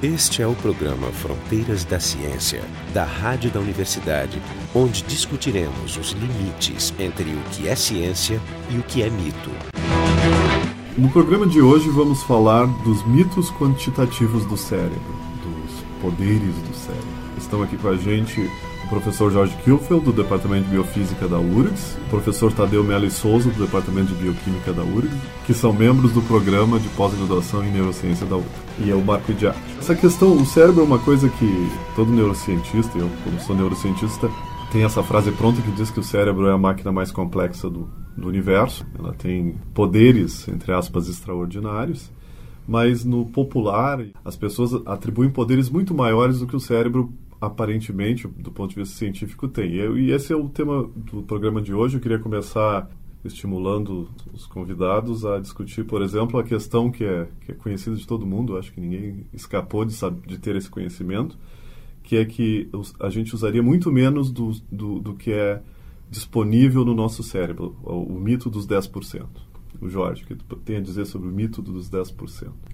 Este é o programa Fronteiras da Ciência, da Rádio da Universidade, onde discutiremos os limites entre o que é ciência e o que é mito. No programa de hoje vamos falar dos mitos quantitativos do cérebro, dos poderes do cérebro. Estão aqui com a gente o professor Jorge Kilfeld, do Departamento de Biofísica da URGS, o professor Tadeu Melo Souza, do Departamento de Bioquímica da URGS, que são membros do programa de pós-graduação em neurociência da URGS. E eu, Marco Idiati. Essa questão, o cérebro é uma coisa que todo neurocientista, eu como sou neurocientista, tem essa frase pronta que diz que o cérebro é a máquina mais complexa do, do universo. Ela tem poderes, entre aspas, extraordinários mas no popular as pessoas atribuem poderes muito maiores do que o cérebro aparentemente, do ponto de vista científico, tem. E esse é o tema do programa de hoje. Eu queria começar estimulando os convidados a discutir, por exemplo, a questão que é, que é conhecida de todo mundo, acho que ninguém escapou de, de ter esse conhecimento, que é que a gente usaria muito menos do, do, do que é disponível no nosso cérebro, o, o mito dos 10% o Jorge, que tu tem a dizer sobre o mito dos 10%.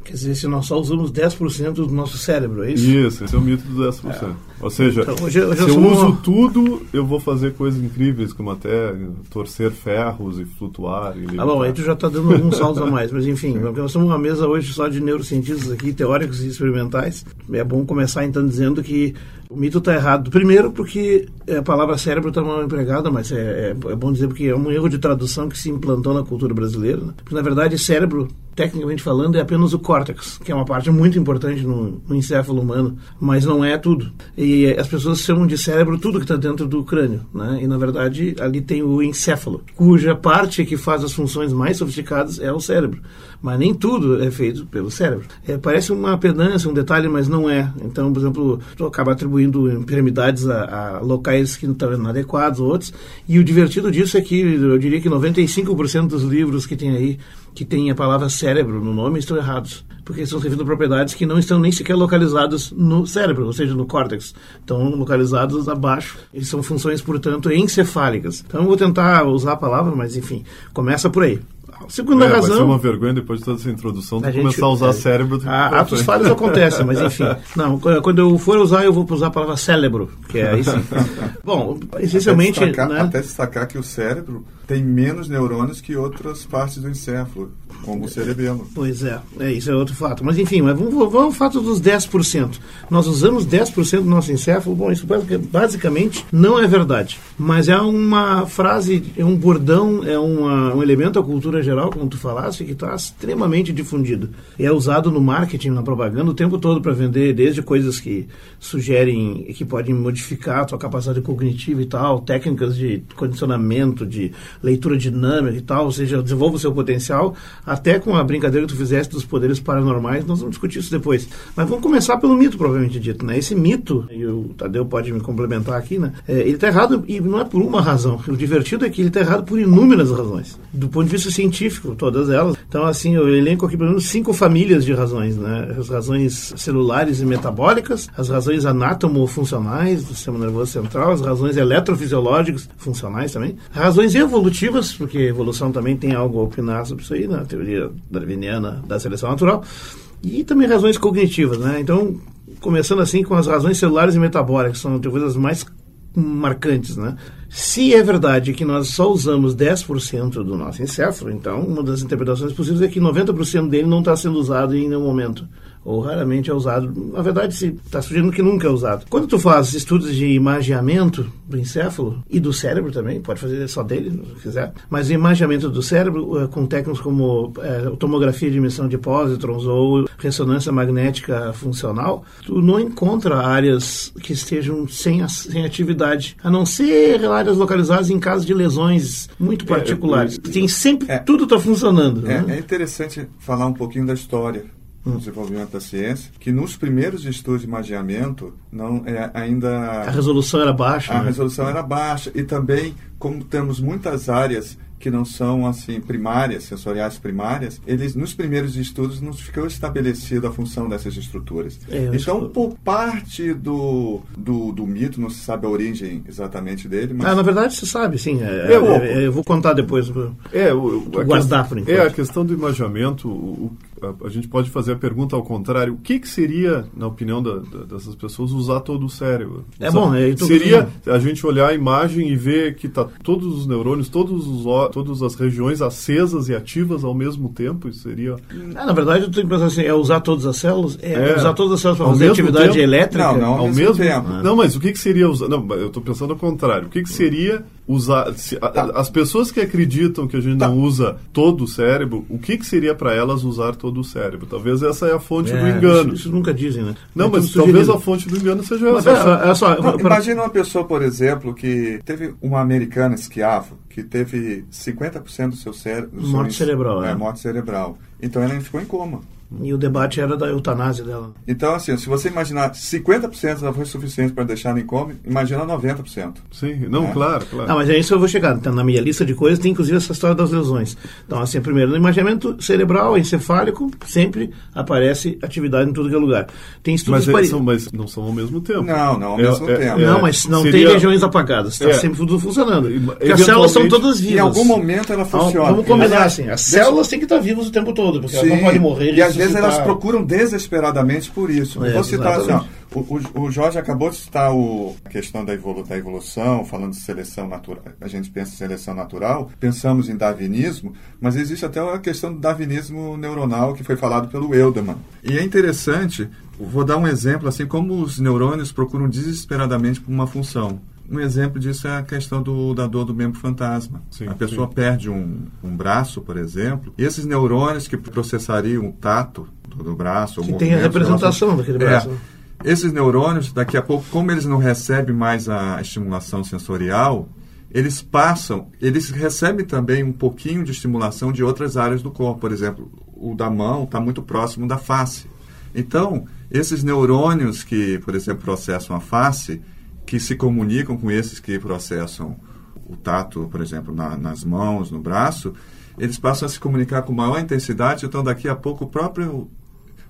Quer dizer, se nós só usamos 10% do nosso cérebro, é isso? Isso, esse é o mito dos 10%. É. Ou seja, então, hoje, hoje se eu, eu uso uma... tudo, eu vou fazer coisas incríveis, como até torcer ferros e flutuar. E ah, bom, aí tu já está dando alguns saltos a mais, mas enfim, nós estamos uma mesa hoje só de neurocientistas aqui, teóricos e experimentais. É bom começar então dizendo que o mito está errado. Primeiro, porque a palavra cérebro está mal empregada, mas é, é, é, bom dizer porque é um erro de tradução que se implantou na cultura brasileira. Né? Porque, na verdade, cérebro, tecnicamente falando, é apenas o córtex, que é uma parte muito importante no, no encéfalo humano, mas não é tudo. E as pessoas chamam de cérebro tudo que está dentro do crânio. Né? E, na verdade, ali tem o encéfalo, cuja parte que faz as funções mais sofisticadas é o cérebro. Mas nem tudo é feito pelo cérebro. É, parece uma pedância, um detalhe, mas não é. Então, por exemplo, tu acaba atribuindo enfermidades a, a locais que não estão inadequados, outros. E o divertido disso é que eu diria que 95% dos livros que tem aí que tem a palavra cérebro no nome estão errados, porque estão servindo propriedades que não estão nem sequer localizadas no cérebro, ou seja, no córtex. Estão localizados abaixo e são funções, portanto, encefálicas. Então eu vou tentar usar a palavra, mas enfim, começa por aí. Segunda é, razão. Vai ser uma vergonha depois de toda essa introdução de começar a usar é, cérebro. A, atos falhos acontecem, mas enfim. Não, quando eu for usar, eu vou usar a palavra cérebro, que é sim. Bom, essencialmente. Até destacar, né? até destacar que o cérebro tem menos neurônios que outras partes do encéfalo, como o cerebelo. Pois é, é isso é outro fato. Mas enfim, mas vamos, vamos ao fato dos 10%. Nós usamos 10% do nosso encéfalo. Bom, isso basicamente não é verdade. Mas é uma frase, é um bordão, é uma, um elemento da cultura geral, como tu falaste, que está extremamente difundido. É usado no marketing, na propaganda, o tempo todo para vender, desde coisas que sugerem, que podem modificar a tua capacidade cognitiva e tal, técnicas de condicionamento, de leitura dinâmica e tal, ou seja, desenvolva o seu potencial, até com a brincadeira que tu fizeste dos poderes paranormais, nós vamos discutir isso depois. Mas vamos começar pelo mito, provavelmente dito, né? Esse mito, e o Tadeu pode me complementar aqui, né? É, ele está errado e não é por uma razão. O divertido é que ele está errado por inúmeras razões. Do ponto de vista científico, todas elas. Então, assim, eu elenco aqui pelo menos cinco famílias de razões, né? As razões celulares e metabólicas, as razões anatomofuncionais do sistema nervoso central, as razões eletrofisiológicas funcionais também, razões evolutivas evolutivas, porque evolução também tem algo a opinar sobre isso aí, na teoria darwiniana da seleção natural, e também razões cognitivas, né? Então, começando assim com as razões celulares e metabólicas, são talvez as mais marcantes, né? Se é verdade que nós só usamos 10% do nosso encéfalo, então uma das interpretações possíveis é que 90% dele não está sendo usado em nenhum momento ou raramente é usado. Na verdade, se está sugerindo que nunca é usado. Quando tu faz estudos de imagiamento do encéfalo e do cérebro também, pode fazer só dele, se quiser, mas imagiamento do cérebro eh, com técnicas como é, tomografia de emissão de pósitrons ou ressonância magnética funcional, tu não encontra áreas que estejam sem, sem atividade, a não ser áreas localizadas em casos de lesões muito particulares. É, Tem sempre, é, tudo está funcionando. É, né? é interessante falar um pouquinho da história no desenvolvimento da ciência, que nos primeiros estudos de imagiamento não é ainda a resolução era baixa. A né? resolução era baixa e também como temos muitas áreas que não são assim primárias, sensoriais primárias, eles nos primeiros estudos não ficou estabelecida a função dessas estruturas. É, então, por parte do, do, do, mito, não se sabe a origem exatamente dele, mas... Ah, na verdade, se sabe, sim. É, é, é eu vou contar depois. É, o, guardar por enquanto. É, a questão do imaginamento, o, a, a, gente pode fazer a pergunta ao contrário. O que, que seria, na opinião da, da, dessas pessoas, usar todo o cérebro? É bom, é, Seria a gente olhar a imagem e ver que tá todos os neurônios, todos os, todas as regiões acesas e ativas ao mesmo tempo? Isso seria... É, na verdade, eu tenho que pensar assim, é usar todas as células? É, é usar todas as células para fazer atividade tempo? elétrica? Não, não ao, ao mesmo, mesmo tempo. Não, mas o que, que seria usar... Não, eu estou pensando ao contrário. O que, que seria usar... Se, a, tá. As pessoas que acreditam que a gente tá. não usa todo o cérebro, o que, que seria para elas usar todo o cérebro? Talvez essa é a fonte é, do engano. Isso, isso, nunca dizem, né? Não, mas talvez a fonte do engano seja essa. É, é só, não, pra... Imagina uma pessoa, por exemplo, que teve uma americana esquiava, que teve 50% do seu cérebro... Morte cerebral, é. é. Morte cerebral. Então ela ficou em coma. E o debate era da eutanásia dela. Então, assim, se você imaginar 50% já foi suficiente para deixar em coma, imagina 90%. Sim, não, é. claro, claro. Não, mas é isso que eu vou chegar. Então, na minha lista de coisas tem inclusive essa história das lesões. Então, assim, primeiro, no imaginamento cerebral, encefálico, sempre aparece atividade em tudo que é lugar. Tem estudos mas, é, são, mas não são ao mesmo tempo. Não, não ao é, mesmo é, tempo. não, mas não seria... tem regiões apagadas. Está é. sempre tudo funcionando. Porque as células são todas vivas. Em algum momento ela funciona. Vamos combinar assim, as células têm que estar vivas o tempo todo, porque Sim. elas não podem morrer. E às vezes elas procuram desesperadamente por isso. É, Vou citar assim, ó, o, o, Jorge acabou de citar o, a questão da, evolu da evolução, falando de seleção natural. A gente pensa em seleção natural, pensamos em darwinismo, mas existe até a questão do darwinismo neuronal que foi falado pelo Elderman. E é interessante, vou dar um exemplo assim, como os neurônios procuram desesperadamente por uma função. Um exemplo disso é a questão do, da dor do membro fantasma. Sim, a pessoa sim. perde um, um braço, por exemplo, e esses neurônios que processariam o tato do, do braço, que tem a representação daquele braço. É, esses neurônios, daqui a pouco, como eles não recebem mais a estimulação sensorial, eles passam, eles recebem também um pouquinho de estimulação de outras áreas do corpo. Por exemplo, o da mão está muito próximo da face. Então, esses neurônios que, por exemplo, processam a face, que se comunicam com esses que processam o tato, por exemplo, na, nas mãos, no braço, eles passam a se comunicar com maior intensidade, então daqui a pouco o próprio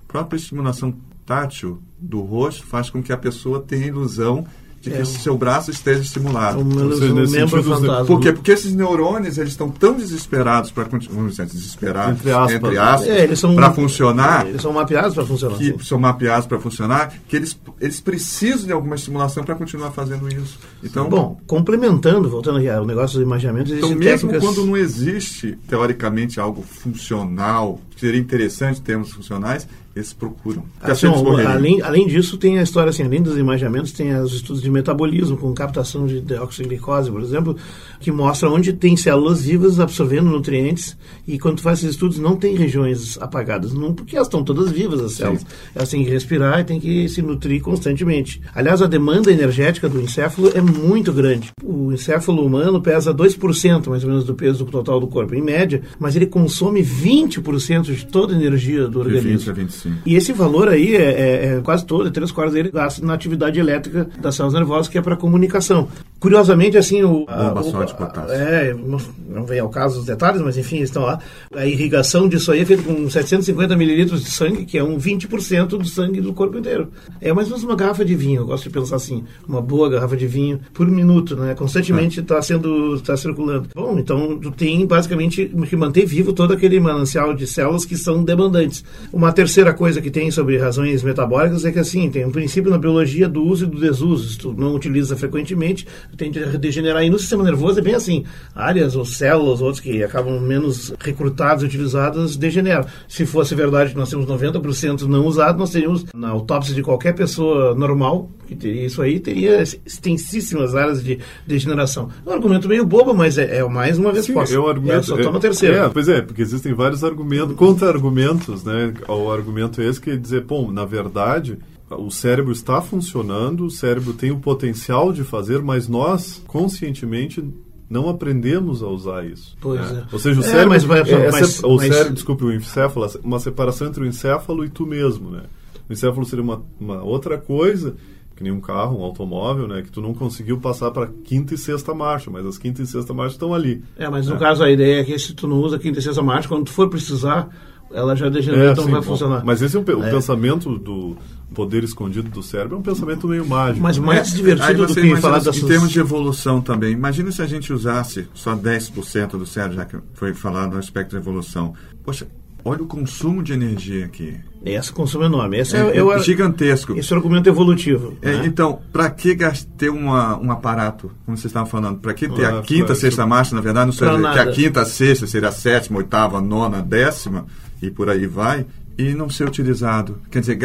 própria estimulação tátil do rosto faz com que a pessoa tenha a ilusão de que é. seu braço esteja estimulado. Um, seja, um membro fantasma. Por quê? Porque esses neurônios eles estão tão desesperados para vamos dizer, desesperados entre aspas, entre aspas é, para funcionar. Eles são mapeados para funcionar. Que são mapeados para funcionar, que eles eles precisam de alguma estimulação para continuar fazendo isso. Então, bom, complementando, voltando aqui ao negócio do imaginamento, então mesmo técnicas... quando não existe teoricamente algo funcional, seria interessante termos funcionais, eles procuram. Assim, além, além disso, tem a história, assim, além dos imaginamentos, tem os estudos de metabolismo, com captação de dióxido de glicose, por exemplo, que mostra onde tem células vivas absorvendo nutrientes e quando faz esses estudos não tem regiões apagadas, não porque elas estão todas vivas, as células. Sim. Elas têm que respirar e têm que se nutrir constantemente. Aliás, a demanda energética do encéfalo é muito grande. O encéfalo humano pesa 2% mais ou menos do peso total do corpo, em média, mas ele consome 20% de toda a energia do organismo. De 20 a 25. Sim. E esse valor aí é, é, é quase todo, é três quartos dele gasta na atividade elétrica das células nervosas, que é para comunicação. Curiosamente, assim, o. Bomba só de potássio. É, não vem ao caso os detalhes, mas enfim, estão lá. A irrigação disso aí é feita com 750 mililitros de sangue, que é um 20% do sangue do corpo inteiro. É mais ou menos uma garrafa de vinho, eu gosto de pensar assim, uma boa garrafa de vinho por minuto, né? Constantemente está é. sendo, está circulando. Bom, então tu tem basicamente que manter vivo todo aquele manancial de células que são demandantes. Uma terceira coisa que tem sobre razões metabólicas é que, assim, tem um princípio na biologia do uso e do desuso. Se tu não utiliza frequentemente, tende a degenerar. E no sistema nervoso é bem assim. Áreas ou células, outros que acabam menos recrutadas e utilizadas, degeneram. Se fosse verdade que nós temos 90% não usado, nós teríamos, na autópsia de qualquer pessoa normal, que teria isso aí, teria extensíssimas áreas de degeneração. É um argumento meio bobo, mas é, é mais uma resposta. Sim, é um argumento. É, só toma terceiro. É, pois é, porque existem vários argumentos, contra-argumentos, né, ao argumento esse que é dizer, bom, na verdade, o cérebro está funcionando, o cérebro tem o potencial de fazer, mas nós, conscientemente, não aprendemos a usar isso. Pois é. é. Ou seja, o é, cérebro. Mas, mas, é, mas, o cérebro, desculpe, o encéfalo, uma separação entre o encéfalo e tu mesmo, né? O encéfalo seria uma, uma outra coisa que nem um carro, um automóvel, né? Que tu não conseguiu passar para quinta e sexta marcha, mas as quinta e sexta marcha estão ali. É, mas no é. caso a ideia é que se tu não usa quinta e sexta marcha, quando tu for precisar, ela já degenerou, é, então sim, vai funcionar. Mas esse é um, o é. pensamento do poder escondido do cérebro, é um pensamento meio mágico. Mas né? mais divertido do que falar das Em termos de evolução também, imagina se a gente usasse só 10% do cérebro, já que foi falado no aspecto de evolução. Poxa, olha o consumo de energia aqui. Esse consumo é enorme. Esse é, é, é, é gigantesco. Esse é o argumento evolutivo. É, né? Então, para que ter uma, um aparato, como vocês estavam falando? Para que ter ah, a quinta, sexta marcha, na verdade, não seria que a quinta, a sexta seria a sétima, oitava, nona, décima e por aí vai, e não ser utilizado. Quer dizer,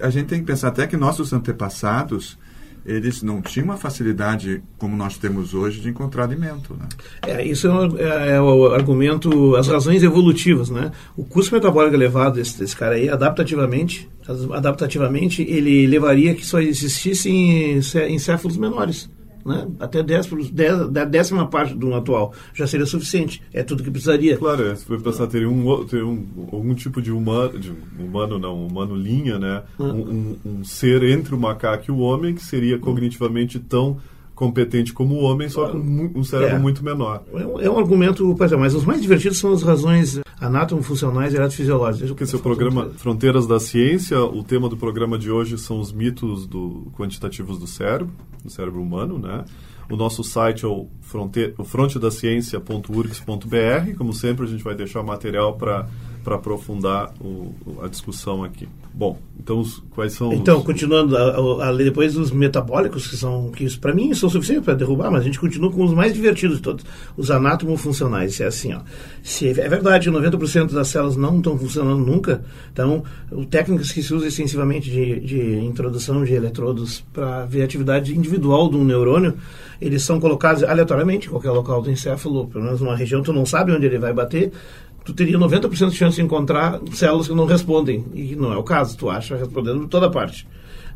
a gente tem que pensar até que nossos antepassados eles não tinham uma facilidade como nós temos hoje de encontrar alimento. Né? É, isso é, um, é, é, o argumento, as razões evolutivas. Né? O custo metabólico elevado desse, desse cara aí, adaptativamente, adaptativamente, ele levaria que só existissem encéfalos menores né? até 10, 10, a décima parte do atual já seria suficiente. É tudo que precisaria. Claro, é, se for pensar, teria um, teria um, algum tipo de humano, de humano não, humano linha, né? Ah. Um, um, um, ser entre o macaco e o homem que seria cognitivamente tão competente como o homem, só com um cérebro é. muito menor. É um, é um argumento, é, mas os mais divertidos são as razões anátomo-funcionais e eletofisiológicas. Porque seu programa Fronteiras da Ciência, o tema do programa de hoje são os mitos do, quantitativos do cérebro, do cérebro humano, né? O nosso site é o, fronte, o. Como sempre, a gente vai deixar material para aprofundar o, a discussão aqui. Bom, então os, quais são Então, os... continuando, a, a, depois os metabólicos, que são que para mim são suficientes para derrubar, mas a gente continua com os mais divertidos de todos, os anátomo-funcionais. É assim, ó. Se é verdade que 90% das células não estão funcionando nunca, então, técnicas que se usa extensivamente de, de introdução de eletrodos para ver a atividade individual de um neurônio, eles são colocados aleatoriamente em qualquer local do encéfalo, pelo menos numa região, tu não sabe onde ele vai bater, tu teria 90% de chance de encontrar células que não respondem. E não é o caso, tu acha respondendo de toda parte.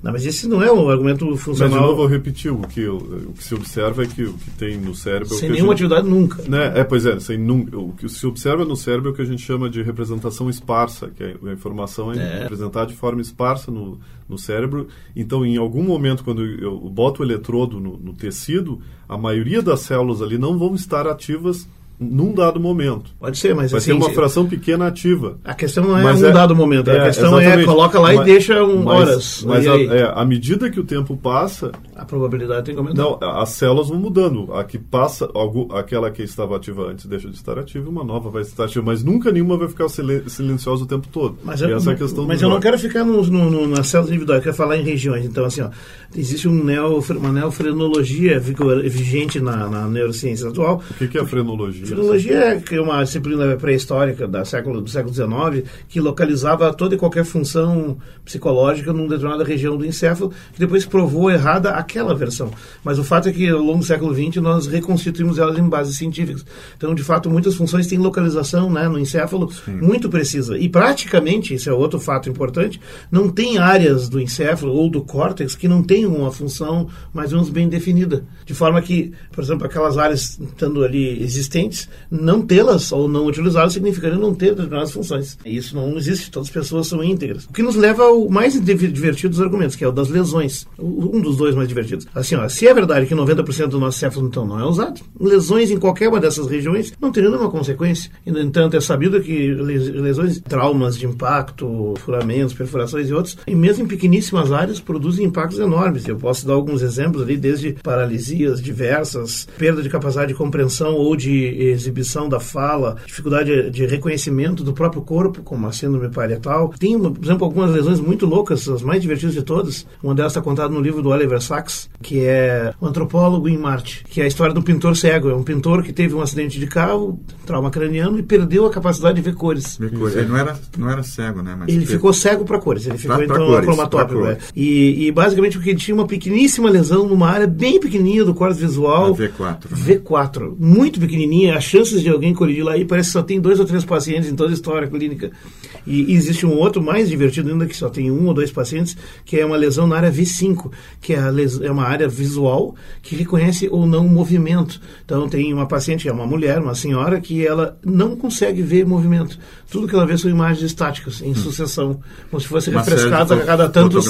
Não, mas esse não é um argumento funcional. Mas de novo eu repeti, o que, o que se observa é que o que tem no cérebro... É sem nenhuma gente, atividade nunca. Né? É, pois é, sem nunca. O que se observa no cérebro é o que a gente chama de representação esparsa, que é a informação é, é. representada de forma esparsa no, no cérebro. Então, em algum momento, quando eu boto o eletrodo no, no tecido, a maioria das células ali não vão estar ativas num dado momento. Pode ser, mas vai assim, uma fração pequena ativa. A questão não é mas um é, dado momento, a é, questão é coloca lá mas, e deixa um, mas, horas. Mas a, é, à medida que o tempo passa, a probabilidade tem que aumentar. Não, as células vão mudando. A que passa, aquela que estava ativa antes deixa de estar ativa, uma nova vai estar ativa, mas nunca nenhuma vai ficar silenciosa o tempo todo. Mas eu, essa é a questão Mas eu não quero ficar no, no, no, nas células individuais, eu quero falar em regiões. Então, assim, ó, existe um neo, uma neofrenologia vigente na, na neurociência atual. O que, que é a frenologia? Frenologia é uma disciplina pré-histórica da século, do século XIX que localizava toda e qualquer função psicológica numa determinada região do encéfalo, que depois provou errada aquela versão. Mas o fato é que ao longo do século XX nós reconstituímos elas em bases científicas. Então, de fato, muitas funções têm localização né, no encéfalo Sim. muito precisa. E praticamente, esse é outro fato importante, não tem áreas do encéfalo ou do córtex que não tenham uma função mais ou menos bem definida. De forma que, por exemplo, aquelas áreas estando ali existentes, não tê-las ou não utilizá-las significaria não ter determinadas funções. Isso não existe, todas as pessoas são íntegras. O que nos leva ao mais divertido dos argumentos, que é o das lesões. Um dos dois mais divertidos. Assim, ó, se é verdade que 90% do nosso céfalo então não é usado, lesões em qualquer uma dessas regiões não teriam nenhuma consequência. E, no entanto, é sabido que lesões, traumas de impacto, furamentos, perfurações e outros, e mesmo em pequeníssimas áreas, produzem impactos enormes. Eu posso dar alguns exemplos ali, desde paralisias diversas, perda de capacidade de compreensão ou de exibição da fala, dificuldade de reconhecimento do próprio corpo, como a síndrome parietal. Tem, por exemplo, algumas lesões muito loucas, as mais divertidas de todas. Uma delas está contada no livro do Oliver Sacks, que é o antropólogo em Marte, que é a história do pintor cego. É um pintor que teve um acidente de carro, trauma craniano e perdeu a capacidade de ver cores. Ver cores. Ele não era, não era cego, né? Mas ele teve... ficou cego para cores. Ele ficou pra, então pra cromatópico. É. E, e, basicamente porque ele tinha uma pequeníssima lesão numa área bem pequenininha do corte visual. A V4. Né? V4. Muito pequenininha. As chances de alguém colidir lá aí parece que só tem dois ou três pacientes em toda a história clínica. E, e existe um outro mais divertido ainda que só tem um ou dois pacientes, que é uma lesão na área V5, que é, é uma área visual que reconhece ou não o movimento. Então tem uma paciente, é uma mulher, uma senhora, que ela não consegue ver movimento. Tudo que ela vê são imagens estáticas, em hum. sucessão, como se fosse refrescada a cada tantos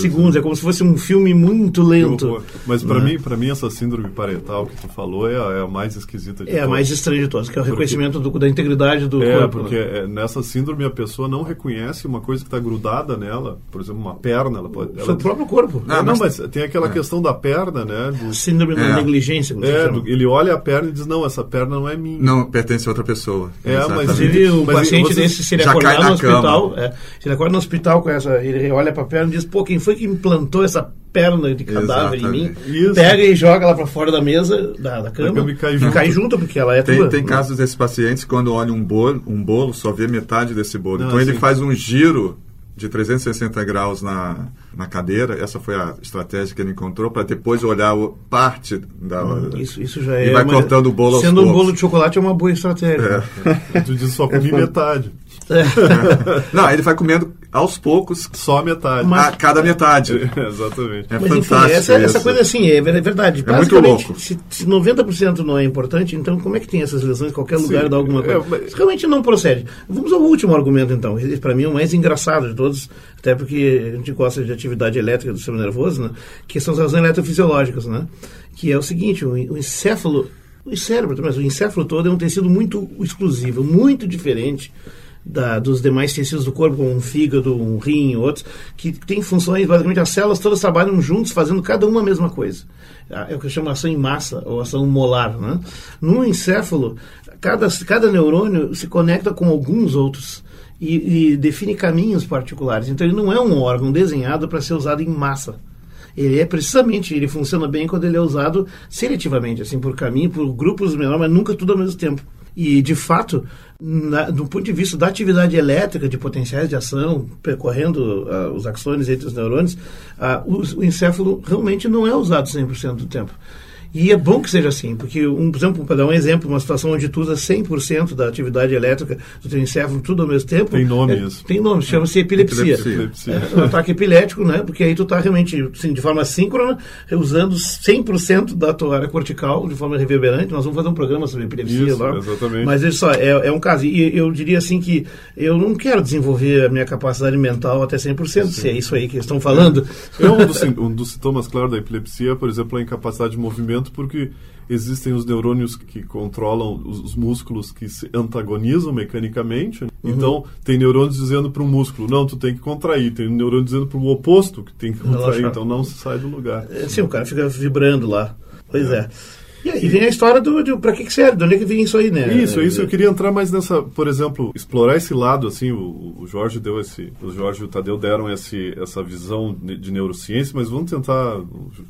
segundos. Né? É como se fosse um filme muito lento. Mas para né? mim, para mim essa síndrome parietal que tu falou é a, é a mais esquisita de É a mais estranho de todos, que é o reconhecimento do, da integridade do é, corpo. Porque é, nessa síndrome a pessoa não reconhece uma coisa que está grudada nela, por exemplo, uma perna. Ela pode, ela... o próprio corpo. Não, não mas, tem aquela é. questão da perna, né? Do... Síndrome da negligência. É, do, ele olha a perna e diz, não, essa perna não é minha. Não, pertence a outra pessoa. É, mas, Inclusive, o paciente desse, se ele acordar no hospital, é, se ele acorda no hospital com essa, ele olha para a perna e diz, pô, quem foi que implantou essa perna de cadáver Exatamente. em mim, Isso. pega e joga ela para fora da mesa, da, da cama, cama e cai, junto. cai junto, porque ela é tem, tua. Tem casos desses pacientes, quando olha um bolo, um bolo, só vê metade desse bolo. Não, então assim, ele faz um giro de 360 graus na, na cadeira. Essa foi a estratégia que ele encontrou para depois olhar o, parte da. Hum, isso, isso já é. E vai cortando o bolo Sendo um bolo de chocolate é uma boa estratégia. É. tu diz só comi metade. É. Não, ele vai comendo aos poucos. Só a metade. Mas, a cada metade. É, exatamente. É Mas, fantástico. Enfim, essa, essa, coisa assim, é verdade. É muito louco. Se, se 90% não é importante, então como é que tem essas lesões em qualquer lugar Sim, dá alguma coisa? É, mas... Realmente não procede. Vamos ao último argumento, então. Para mim, é o mais engraçado de todos, até porque a gente gosta de atividade elétrica do sistema nervoso, né? que são as razões eletrofisiológicas, né? que é o seguinte, o, o encéfalo o cérebro, mas o encéfalo todo é um tecido muito exclusivo, muito diferente da, dos demais tecidos do corpo, como um fígado, um rim, outros, que tem funções, basicamente as células todas trabalham juntos, fazendo cada uma a mesma coisa. Ah, é o que eu chamo ação em massa, ou ação molar. Né? No encéfalo, cada, cada neurônio se conecta com alguns outros. E, e define caminhos particulares. Então, ele não é um órgão desenhado para ser usado em massa ele é precisamente, ele funciona bem quando ele é usado seletivamente, assim, por caminho, por grupos menores, mas nunca tudo ao mesmo tempo. E, de fato, na, do ponto de vista da atividade elétrica de potenciais de ação, percorrendo uh, os axônios entre os neurônios, uh, o, o encéfalo realmente não é usado 100% do tempo. E é bom que seja assim, porque, um, por exemplo, para dar um exemplo, uma situação onde tu usa 100% da atividade elétrica do teu encéfalo tudo ao mesmo tempo. Tem nome é, isso. Tem nome, chama-se epilepsia. Epilepsia. É, um ataque epilético, né? Porque aí tu está realmente, assim, de forma síncrona, usando 100% da tua área cortical de forma reverberante. Nós vamos fazer um programa sobre epilepsia isso, lá. Exatamente. Mas é só, é, é um caso. E eu diria assim que eu não quero desenvolver a minha capacidade mental até 100%, Sim. se é isso aí que eles estão falando. É um dos, um dos sintomas, claro, da epilepsia, por exemplo, a incapacidade de movimento porque existem os neurônios que controlam os, músculos que se antagonizam mecanicamente. Uhum. Então, tem neurônios dizendo para o músculo, não, tu tem que contrair. Tem neurônio dizendo para o oposto que tem que contrair. Então, não se sai do lugar. É, sim, o cara fica vibrando lá. Pois é. é. E aí vem a história do, do para que, que serve, de onde é que vem isso aí, né? Isso, isso. Eu queria entrar mais nessa, por exemplo, explorar esse lado, assim, o, o Jorge deu esse, o Jorge e o Tadeu deram esse, essa visão de, neurociência, mas vamos tentar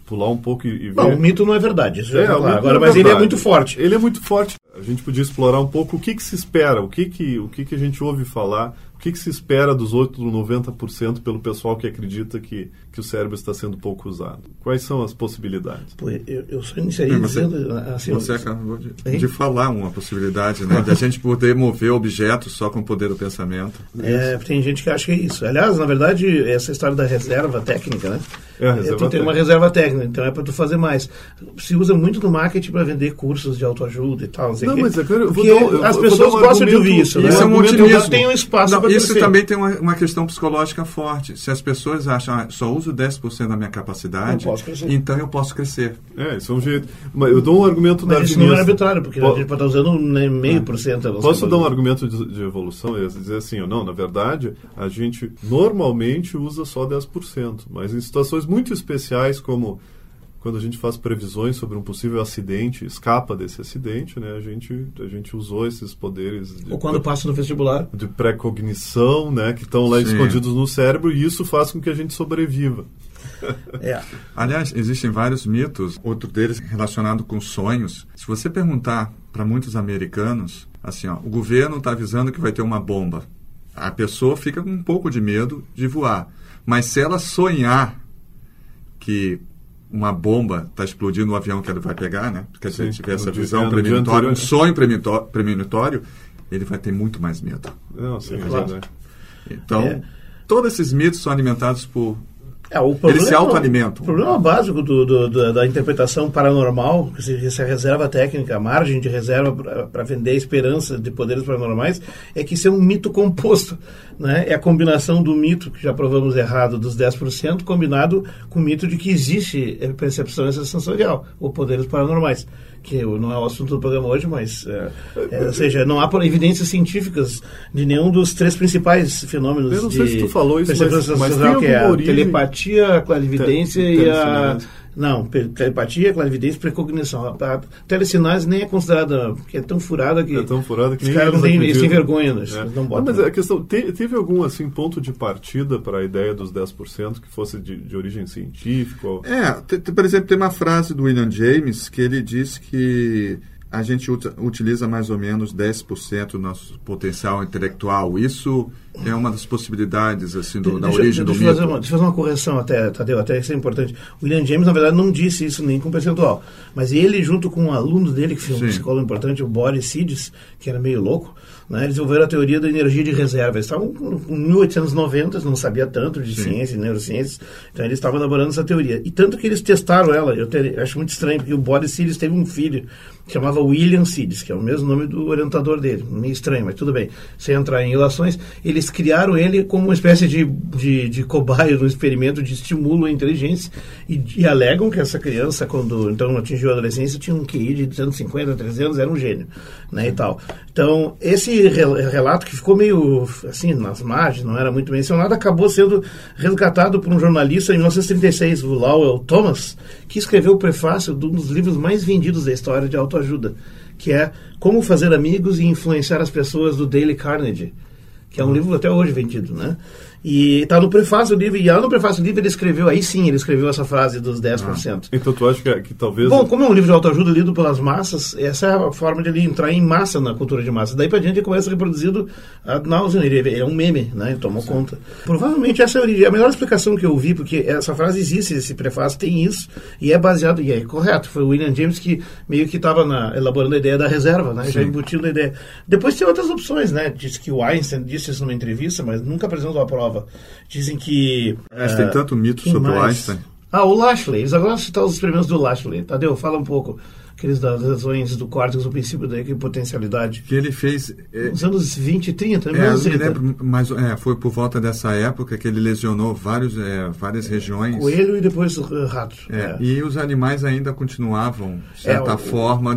pular um pouco e, e ver. Não, o mito não é verdade, isso já é, é claro. Agora, é mas ele é muito forte. Ele é muito forte. A gente podia explorar um pouco o que, que se espera, o que, que, o que, que a gente ouve falar o que, que, se espera dos outros 90% pelo pessoal que acredita que, que o cérebro está sendo pouco usado? Quais são as possibilidades? Pô, eu, eu só iniciaria você, dizendo... Assim, você acabou de, de, falar uma possibilidade, né? de a gente poder mover objetos só com o poder do pensamento. É, tem gente que acha que é isso. Aliás, na verdade, essa história da reserva técnica, né? É, a reserva tu tem uma reserva técnica, então é para tu fazer mais. Se usa muito no marketing para vender cursos de autoajuda e tal. Não, não mas é claro, eu vou dar, eu, as pessoas um gostam de ouvir isso. Né? Isso é um otimismo. Tem um espaço não, Isso crescer. também tem uma, uma, questão psicológica forte. Se as pessoas acham, ah, só uso 10% da minha capacidade, então eu posso crescer. É, isso é um jeito. Mas eu dou um argumento mas da isso não é arbitrário, porque a gente pode estar usando meio por cento. Posso dar um argumento de, de evolução e dizer assim, não, na verdade, a gente normalmente usa só 10%, mas em situações muito especiais como quando a gente faz previsões sobre um possível acidente, escapa desse acidente, né? A gente, a gente usou esses poderes. De, Ou quando passa no vestibular. De pré-cognição, né? Que estão lá Sim. escondidos no cérebro e isso faz com que a gente sobreviva. É. Aliás, existem vários mitos, outro deles relacionado com sonhos. Se você perguntar para muitos americanos, assim, ó, o governo está avisando que vai ter uma bomba. A pessoa fica com um pouco de medo de voar. Mas se ela sonhar que uma bomba está explodindo no avião que ele vai pegar, né? Porque se ele tiver essa visão premonitória, um sonho premonitório, ele vai ter muito mais medo. Não, sim, é claro. Então, é. todos esses mitos são alimentados por é, o problema, Eles se autoalimentam. O problema básico do, do, do, da interpretação paranormal, essa reserva técnica, a margem de reserva para vender a esperança de poderes paranormais, é que isso é um mito composto. Né? É a combinação do mito, que já provamos errado, dos 10%, combinado com o mito de que existe percepção extrasensorial, ou poderes paranormais. que não é o assunto do programa hoje, mas, é, é, ou seja, não há evidências científicas de nenhum dos três principais fenômenos Eu não de sei se tu falou isso, mas, mas tem que é a origem... telepatia, a clarividência Te, e a não, telepatia, clarividência, precognição. A telecinase nem é considerada, porque é tão furada que. É tão furada que os caras não têm, eles têm vergonha, né? É. Não, não, mas a questão, te, teve algum assim, ponto de partida para a ideia dos 10% que fosse de, de origem científica? Ou... É, por exemplo, tem uma frase do William James que ele diz que a gente utiliza mais ou menos 10% do nosso potencial intelectual. Isso é uma das possibilidades assim do, da origem deixa do mito. Fazer uma, deixa eu fazer uma correção até, Tadeu, até isso é importante. O William James, na verdade, não disse isso nem com percentual, mas ele, junto com um aluno dele, que foi um Sim. psicólogo importante, o Boris Sidis, que era meio louco, né, eles desenvolveram a teoria da energia de reserva. Eles estavam em 1890, não sabia tanto de Sim. ciência, neurociências, então eles estavam elaborando essa teoria. E tanto que eles testaram ela, eu, acho muito estranho, porque o Boris Sidis teve um filho que chamava William Sidis, que é o mesmo nome do orientador dele, meio estranho, mas tudo bem, sem entrar em relações, eles criaram ele como uma espécie de, de, de cobaia no experimento de estímulo à inteligência e, e, alegam que essa criança, quando então atingiu a adolescência, tinha um QI de 250, 300, era um gênio, né, e tal. Então, esse relato que ficou meio assim nas margens, não era muito mencionado, acabou sendo resgatado por um jornalista em 1936, o Lowell Thomas, que escreveu o prefácio de um dos livros mais vendidos da história de autoajuda, que é Como Fazer Amigos e Influenciar as Pessoas do Dale Carnegie, que é um livro até hoje vendido, né? E está no prefácio do livro, e lá no prefácio do livro ele escreveu, aí sim ele escreveu essa frase dos 10%. Ah, então tu acha que, que, talvez... Bom, como é um livro de autoajuda lido pelas massas, essa é a forma de ele entrar em massa na cultura de massa. Daí para diante ele começa reproduzido a náusea, ele é um meme, né? Ele tomou sim. conta. Provavelmente essa é. A melhor explicação que eu vi, porque essa frase existe, esse prefácio tem isso, e é baseado, e é correto, foi o William James que meio que estava elaborando a ideia da reserva, né? Sim. Já embutindo a ideia. Depois tem outras opções, né? Diz que o Einstein disse isso numa entrevista, mas nunca apresentou a prova. Dizem que. Mas tem tanto mito sobre mais? o Einstein. Ah, o Lashley. Eles agora citar os experimentos do Lashley. Tadeu, fala um pouco aqueles das lesões do córtex, o princípio da equipotencialidade. Que ele fez... É, Nos anos 20 e 30, é, eu me lembro, mas é, foi por volta dessa época que ele lesionou vários, é, várias regiões. Coelho e depois ratos. É, é, e os animais ainda continuavam, de certa o, forma,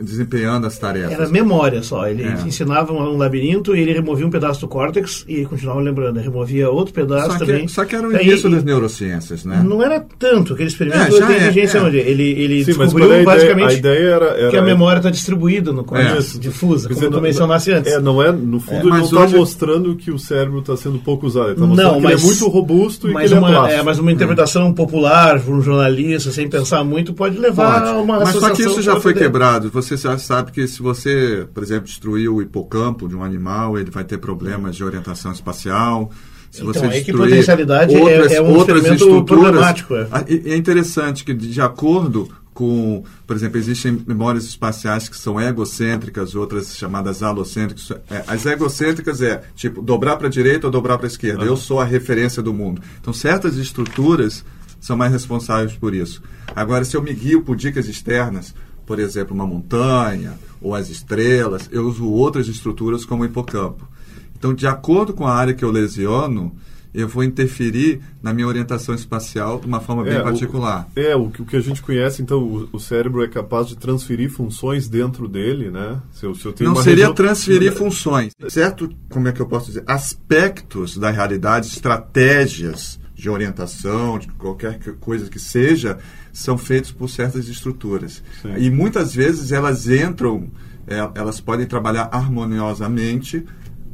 desempenhando as tarefas. Era memória só. Ele é. ensinava um labirinto e ele removia um pedaço do córtex e continuava lembrando. Ele removia outro pedaço só também. Que, só que era o início das neurociências, né? Não era tanto aquele experimento da inteligência onde ele, ele Sim, descobriu basicamente ideia era, era, que a memória está distribuída no córtex, é. difusa, como tu mencionasse antes. É, não é, no fundo, é, ele não está hoje... mostrando que o cérebro está sendo pouco usado. Ele está mostrando não, mas, que ele é muito robusto e que ele é uma, é Mas uma interpretação popular por um jornalista, sem pensar muito, pode levar pode. a uma Mas só que isso já foi quebrado. Você já sabe que se você, por exemplo, destruir o hipocampo de um animal, ele vai ter problemas de orientação espacial. Se então, você é que potencialidade outras, é, é um outras estruturas problemático. É. é interessante que, de acordo com, por exemplo, existem memórias espaciais que são egocêntricas, outras chamadas alocêntricas. É, as egocêntricas é tipo dobrar para a direita ou dobrar para a esquerda. Uhum. Eu sou a referência do mundo. Então, certas estruturas são mais responsáveis por isso. Agora, se eu me guio por dicas externas, por exemplo, uma montanha ou as estrelas, eu uso outras estruturas como o hipocampo. Então, de acordo com a área que eu lesiono, eu vou interferir na minha orientação espacial de uma forma bem é, particular. O, é, o, o, que a gente conhece, então, o, o, cérebro é capaz de transferir funções dentro dele, né? Se eu, se eu Não seria região... transferir funções, certo? Como é que eu posso dizer? Aspectos da realidade, estratégias de orientação, de qualquer coisa que seja, são feitos por certas estruturas. Sim. E muitas vezes elas entram, é, elas podem trabalhar harmoniosamente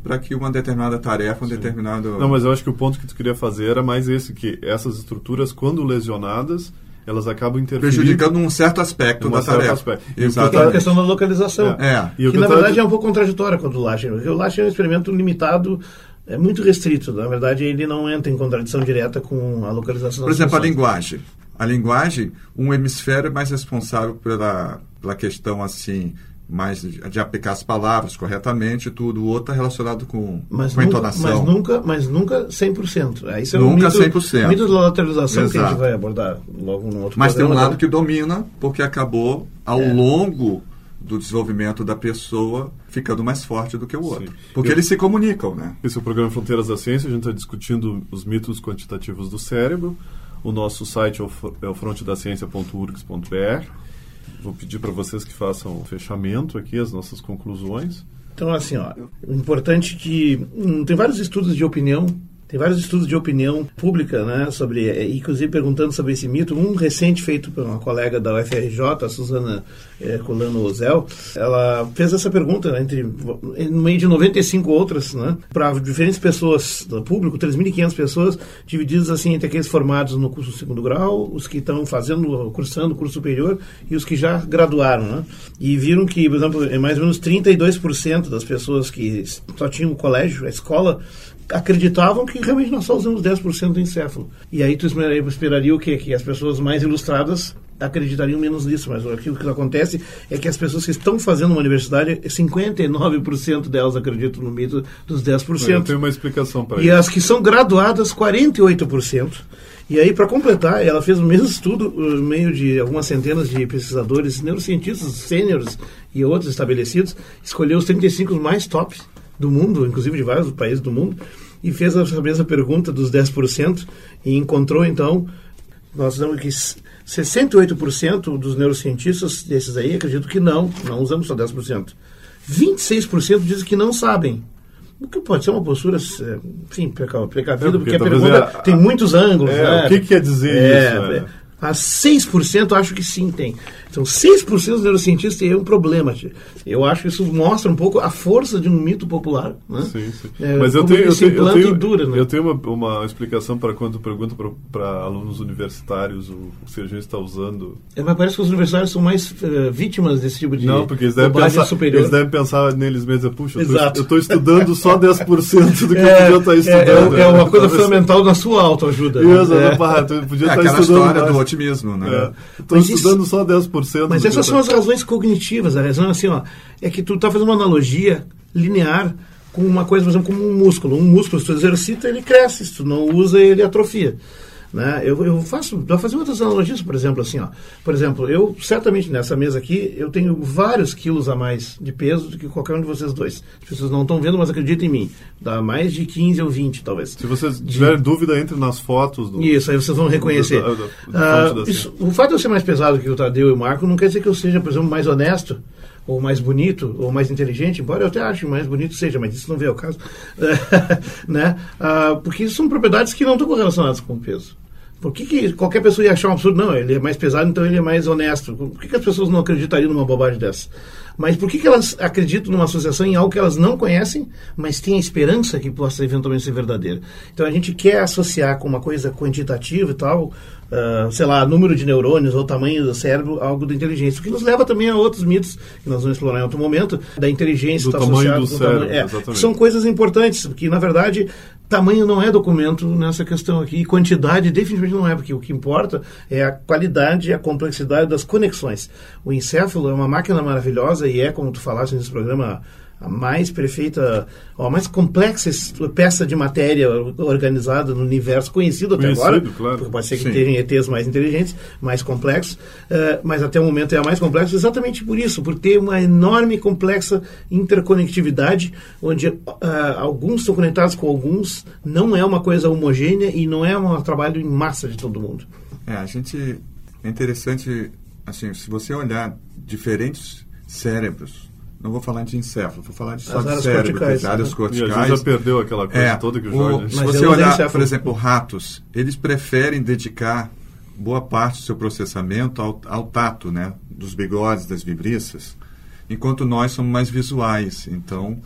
para que uma determinada tarefa, um Sim. determinado. Não, mas eu acho que o ponto que tu queria fazer era mais esse, que essas estruturas, quando lesionadas, elas acabam interferindo... Prejudicando um certo aspecto da tarefa. Aspecto. Exatamente. É a questão da localização. É. é. Que, que na verdade é um pouco contraditória quando o Lachen. Porque o Lachen é um experimento limitado é muito restrito. Na verdade, ele não entra em contradição direta com a localização Por exemplo, funções. a linguagem. A linguagem, um hemisfério é mais responsável pela, pela questão assim mais de aplicar as palavras corretamente tudo. O outro está relacionado com, mas com nunca, entonação. Mas nunca, mas nunca 100%. Aí isso é nunca um mito, 100%. mito da lateralização Exato. que a gente vai abordar logo no outro Mas tem um lado que domina, porque acabou ao é. longo do desenvolvimento da pessoa ficando mais forte do que o outro. Sim. Porque Eu, eles se comunicam, né? Esse é o programa Fronteiras da Ciência, a gente está discutindo os mitos quantitativos do cérebro. O nosso site é o, é o frontedaciencia.urgs.br vou pedir para vocês que façam o fechamento aqui, as nossas conclusões. Então, assim, ó, importante que hum, tem vários estudos de opinião tem vários estudos de opinião pública, né, sobre, eh, inclusive perguntando sobre esse mito. Um recente feito por uma colega da UFRJ, a Suzana é, Colano Ozel, ela fez essa pergunta né, entre no meio de 95 outras, né, para diferentes pessoas do público, 3.500 pessoas, divididas assim entre aqueles formados no curso segundo grau, os que estão fazendo, cursando o curso superior e os que já graduaram, né? E viram que, por exemplo, mais ou menos 32% das pessoas que só tinham o colégio, a escola, acreditavam que realmente nós só usamos 10% do encéfalo. E aí tu esperaria o quê? Que as pessoas mais ilustradas acreditariam menos nisso, mas aquilo que acontece é que as pessoas que estão fazendo uma universidade, 59% delas acreditam no mito dos 10%. Eu tenho uma explicação para isso. E as que são graduadas, 48%. E aí, para completar, ela fez o mesmo estudo no meio de algumas centenas de pesquisadores, neurocientistas, sêniores e outros estabelecidos, escolheu os 35 mais tops do mundo, inclusive de vários países do mundo, e fez essa mesma pergunta dos 10% e encontrou, então, nós sabemos que 68% dos neurocientistas desses aí acreditam que não, não usamos só 10%. 26% dizem que não sabem. O que pode ser uma postura, enfim, precavida, é, porque, porque a pergunta é, tem muitos ângulos. É, né? O que quer dizer é, isso? É. A 6% acho que sim tem. Então, 6% dos neurocientistas têm um problema. Eu acho que isso mostra um pouco a força de um mito popular. Né? Sim, sim. É, Mas eu tenho, eu tenho, eu tenho, dura, né? eu tenho uma, uma explicação para quando pergunto para alunos universitários o, o gente está usando. É, mas parece que os universitários são mais uh, vítimas desse tipo de Não, porque eles devem, pensar, superior. eles devem pensar neles mesmos. Puxa, Exato. eu estou estudando só 10% do que é, eu podia estar é, estudando. É, é uma coisa fundamental na sua autoajuda. Isso, né? é. podia é estar estudando história mais. do otimismo. Né? Estou estudando isso, só 10%. Mas essas são as razões cognitivas. A razão é assim, ó, é que tu está fazendo uma analogia linear com uma coisa, por exemplo, como um músculo. Um músculo, se tu exercita, ele cresce. Se tu não usa, ele atrofia. Né? Eu, eu faço, vou fazer outras analogias, por exemplo, assim, ó. Por exemplo, eu certamente nessa mesa aqui, eu tenho vários quilos a mais de peso do que qualquer um de vocês dois. As pessoas não estão vendo, mas acreditem em mim. Dá mais de 15 ou 20, talvez. Se vocês tiverem de... dúvida, entre nas fotos. Do... Isso, aí vocês vão reconhecer. Do, do, ah, isso, o fato de eu ser mais pesado que o Tadeu e o Marco não quer dizer que eu seja, por exemplo, mais honesto ou mais bonito, ou mais inteligente, embora eu até ache mais bonito seja, mas isso não vê o caso, né? Ah, porque isso são propriedades que não estão correlacionadas com o peso. Por que, que, qualquer pessoa ia achar um absurdo? Não, ele é mais pesado, então ele é mais honesto. Por que, que as pessoas não acreditariam numa bobagem dessa? Mas por que, que elas acreditam numa associação em algo que elas não conhecem, mas têm a esperança que possa eventualmente ser verdadeiro? Então a gente quer associar com uma coisa quantitativa e tal, uh, sei lá, número de neurônios ou tamanho do cérebro, algo da inteligência. O que nos leva também a outros mitos, que nós vamos explorar em outro momento, da inteligência do está tamanho do cérebro, tamanho, é, São coisas importantes, porque na verdade tamanho não é documento nessa questão aqui, e quantidade definitivamente não é, porque o que importa é a qualidade e a complexidade das conexões. O encéfalo é uma máquina maravilhosa e é, como tu falaste nesse programa a mais perfeita, a mais complexa peça de matéria organizada no universo conhecido até Conhecido, agora. Claro. Porque pode ser que Sim. tenham ETs mais inteligentes, mais complexos, uh, mas até o momento é a mais complexa exatamente por isso, por ter uma enorme e complexa interconectividade, onde uh, alguns estão conectados com alguns, não é uma coisa homogênea e não é um trabalho em massa de todo mundo. É, a gente. É interessante, assim, se você olhar diferentes cérebros não vou falar de encéfalo, vou falar de só de cérebro, corticais, né? áreas corticais. E a gente já perdeu aquela coisa é, toda que o Jorge... O, se você olhar, por exemplo, ratos, eles preferem dedicar boa parte do seu processamento ao, ao tato, né? Dos bigodes, das vibriças, enquanto nós somos mais visuais. Então,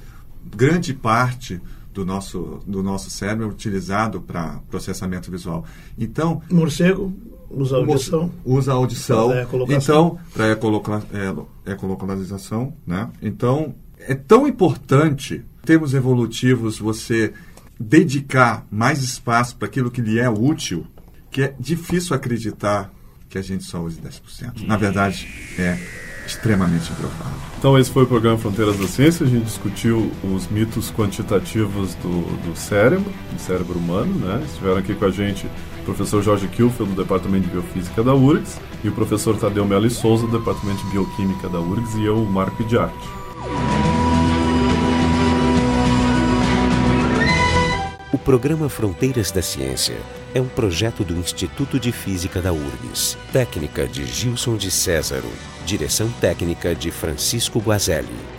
grande parte do nosso, do nosso cérebro é utilizado para processamento visual. Então... Morcego Usa audição. Usa audição. É, então, para é, ecolocalização, né? Então, é tão importante, em termos evolutivos, você dedicar mais espaço para aquilo que lhe é útil, que é difícil acreditar que a gente só use 10%. Na verdade, é extremamente improvável. Então esse foi o programa Fronteiras da Ciência. A gente discutiu os mitos quantitativos do, do cérebro, do cérebro humano, né? Estiveram aqui com a gente professor Jorge Kilfield, do Departamento de Biofísica da URGS, e o professor Tadeu Melo Souza, do Departamento de Bioquímica da URGS, e eu, Marco Idiarte. O programa Fronteiras da Ciência é um projeto do Instituto de Física da URGS. Técnica de Gilson de Césaro. Direção técnica de Francisco Guazelli.